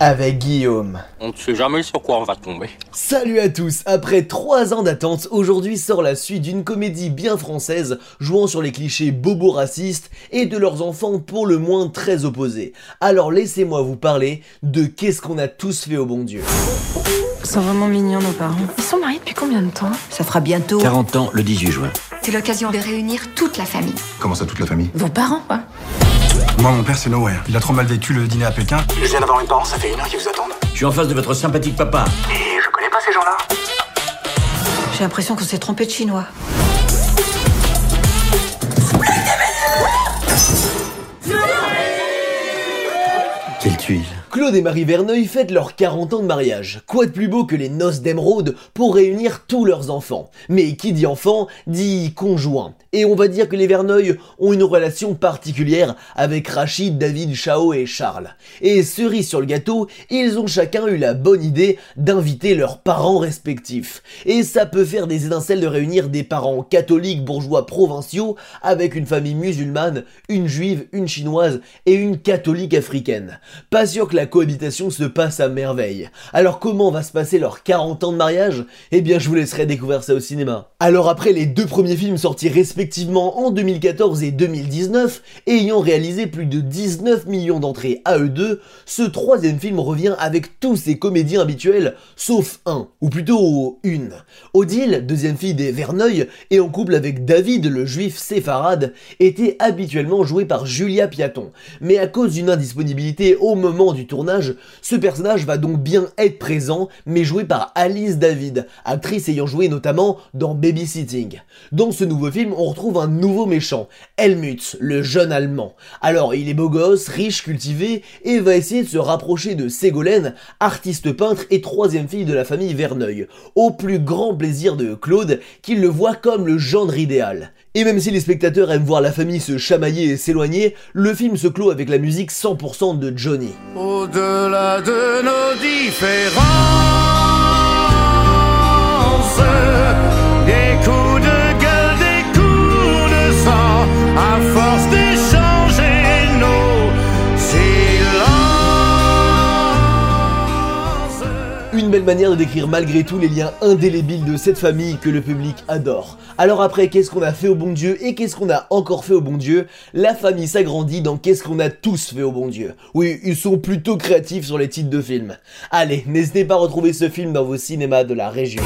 avec Guillaume. On ne sait jamais sur quoi on va tomber. Salut à tous Après 3 ans d'attente, aujourd'hui sort la suite d'une comédie bien française, jouant sur les clichés bobo racistes et de leurs enfants pour le moins très opposés. Alors laissez-moi vous parler de Qu'est-ce qu'on a tous fait au bon Dieu? Ils sont vraiment mignons, nos parents. Ils sont mariés depuis combien de temps? Ça fera bientôt 40 ans le 18 juin. C'est l'occasion de réunir toute la famille. Comment ça, toute la famille? Vos parents, quoi. Moi, mon père, c'est Nowhere. Il a trop mal vécu le dîner à Pékin. Je viens d'avoir une parent, ça fait une heure qu'ils vous attendent. Je suis en face de votre sympathique papa. Et je connais pas ces gens-là. J'ai l'impression qu'on s'est trompé de chinois. Quelle tuile. Claude et Marie Verneuil fêtent leurs 40 ans de mariage. Quoi de plus beau que les noces d'émeraude pour réunir tous leurs enfants Mais qui dit enfant dit conjoint. Et on va dire que les Verneuil ont une relation particulière avec Rachid, David, Chao et Charles. Et cerise sur le gâteau, ils ont chacun eu la bonne idée d'inviter leurs parents respectifs. Et ça peut faire des étincelles de réunir des parents catholiques bourgeois provinciaux avec une famille musulmane, une juive, une chinoise et une catholique africaine. Pas la cohabitation se passe à merveille. Alors comment va se passer leurs 40 ans de mariage? Eh bien je vous laisserai découvrir ça au cinéma. Alors après les deux premiers films sortis respectivement en 2014 et 2019, ayant réalisé plus de 19 millions d'entrées à eux deux, ce troisième film revient avec tous ses comédiens habituels, sauf un, ou plutôt une. Odile, deuxième fille des Verneuil, et en couple avec David, le juif séfarade, était habituellement joué par Julia Piaton. Mais à cause d'une indisponibilité au moment du tournage, ce personnage va donc bien être présent, mais joué par Alice David, actrice ayant joué notamment dans Babysitting. Dans ce nouveau film, on retrouve un nouveau méchant, Helmut, le jeune allemand. Alors, il est beau gosse, riche, cultivé, et va essayer de se rapprocher de Ségolène, artiste peintre et troisième fille de la famille Verneuil, au plus grand plaisir de Claude, qui le voit comme le gendre idéal. Et même si les spectateurs aiment voir la famille se chamailler et s'éloigner, le film se clôt avec la musique 100% de Johnny. Belle manière de décrire malgré tout les liens indélébiles de cette famille que le public adore. Alors après, qu'est-ce qu'on a fait au bon Dieu et qu'est-ce qu'on a encore fait au bon Dieu? La famille s'agrandit dans qu'est-ce qu'on a tous fait au bon Dieu. Oui, ils sont plutôt créatifs sur les titres de films. Allez, n'hésitez pas à retrouver ce film dans vos cinémas de la région.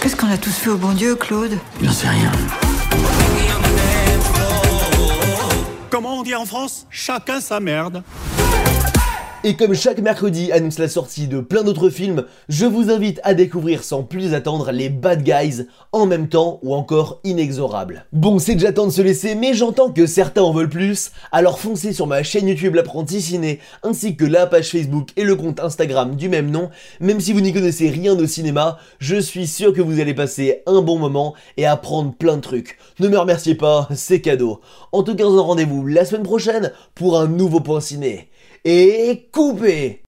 Qu'est-ce qu'on a tous fait au bon Dieu, Claude? J'en sais rien. Comment on dit en France? Chacun sa merde. Et comme chaque mercredi annonce la sortie de plein d'autres films, je vous invite à découvrir sans plus attendre les Bad Guys en même temps ou encore inexorables. Bon, c'est déjà temps de se laisser, mais j'entends que certains en veulent plus, alors foncez sur ma chaîne YouTube L'Apprenti Ciné, ainsi que la page Facebook et le compte Instagram du même nom. Même si vous n'y connaissez rien au cinéma, je suis sûr que vous allez passer un bon moment et apprendre plein de trucs. Ne me remerciez pas, c'est cadeau. En tout cas, on rendez-vous la semaine prochaine pour un nouveau point ciné et coupé